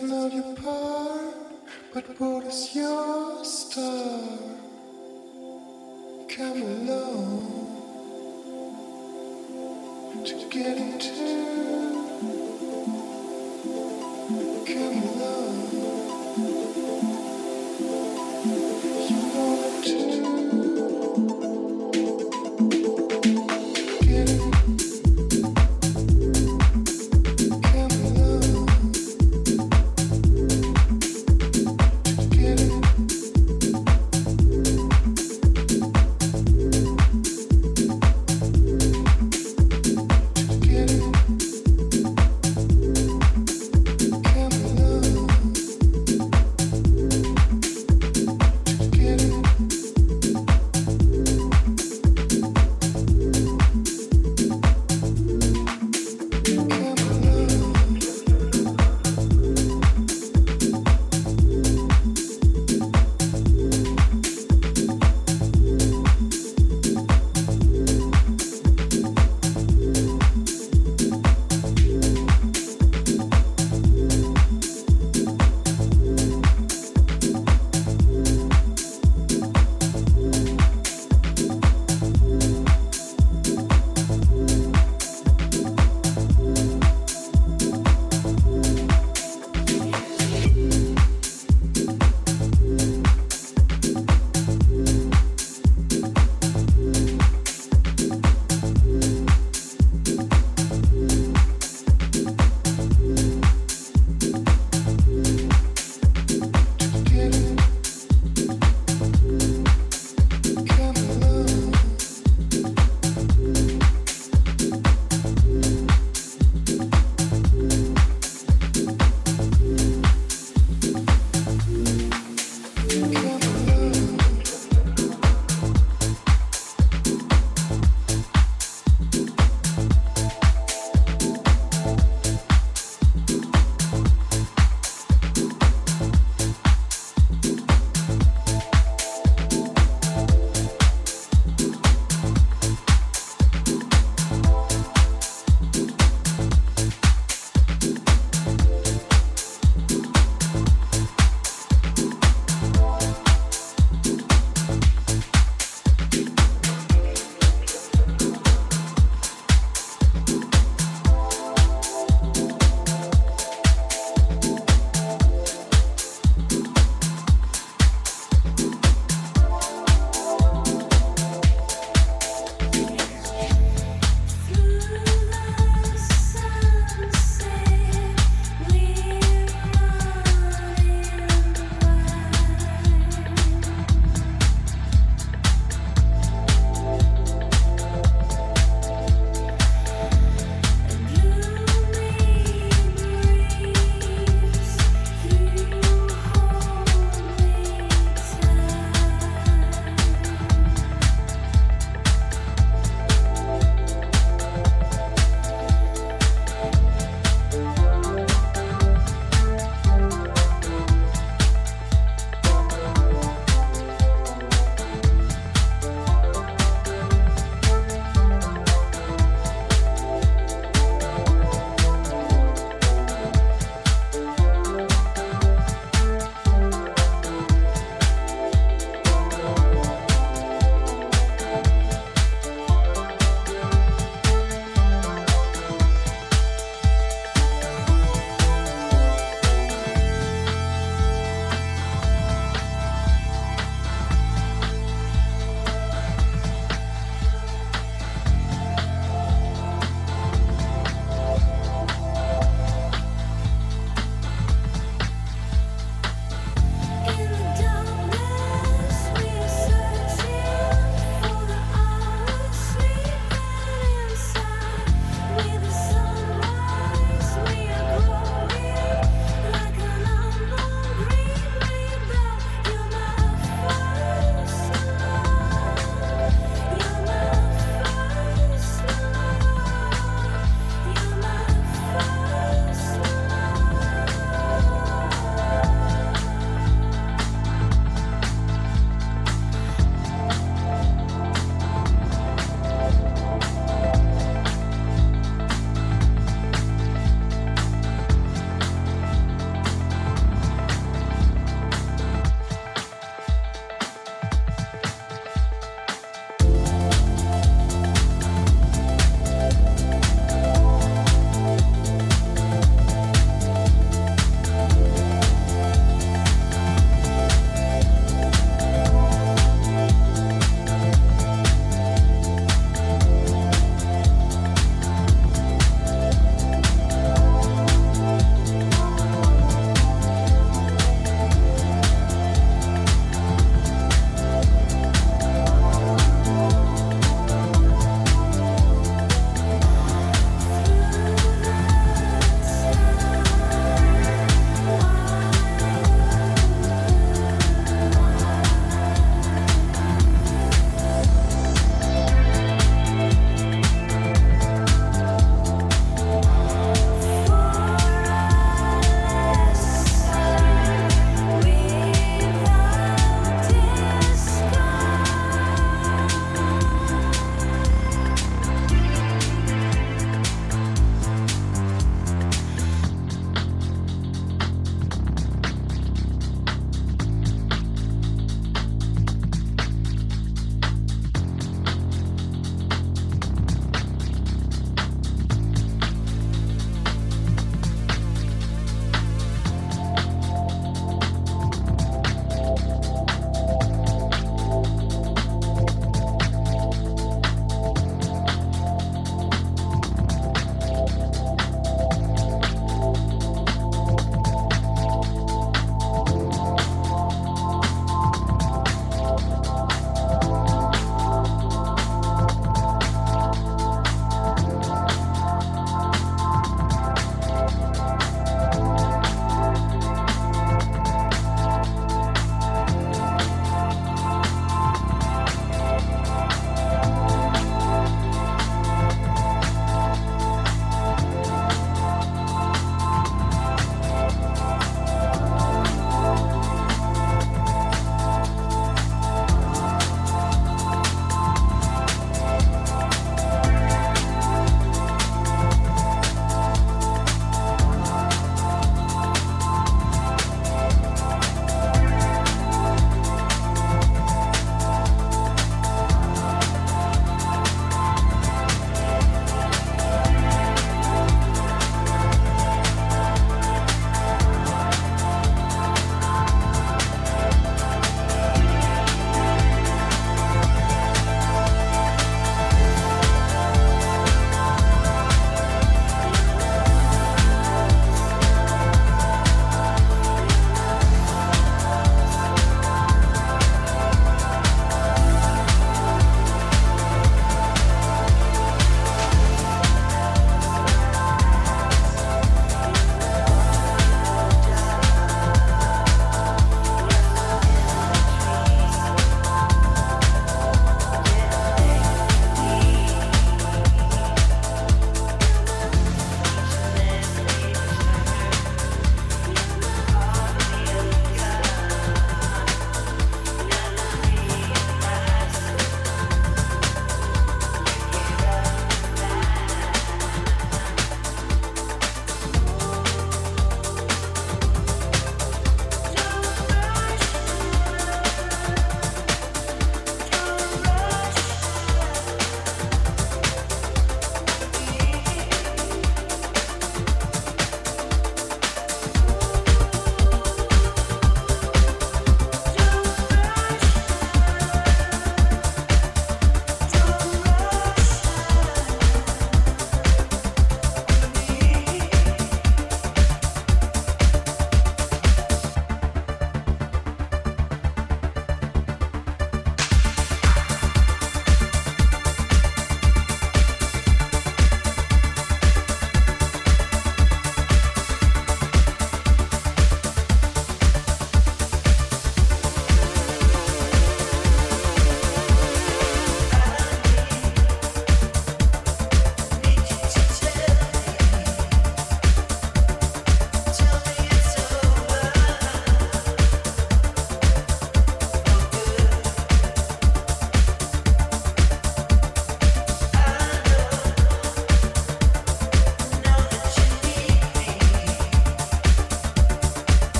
It's not your part, but what is your star? Come along to get into. Come along.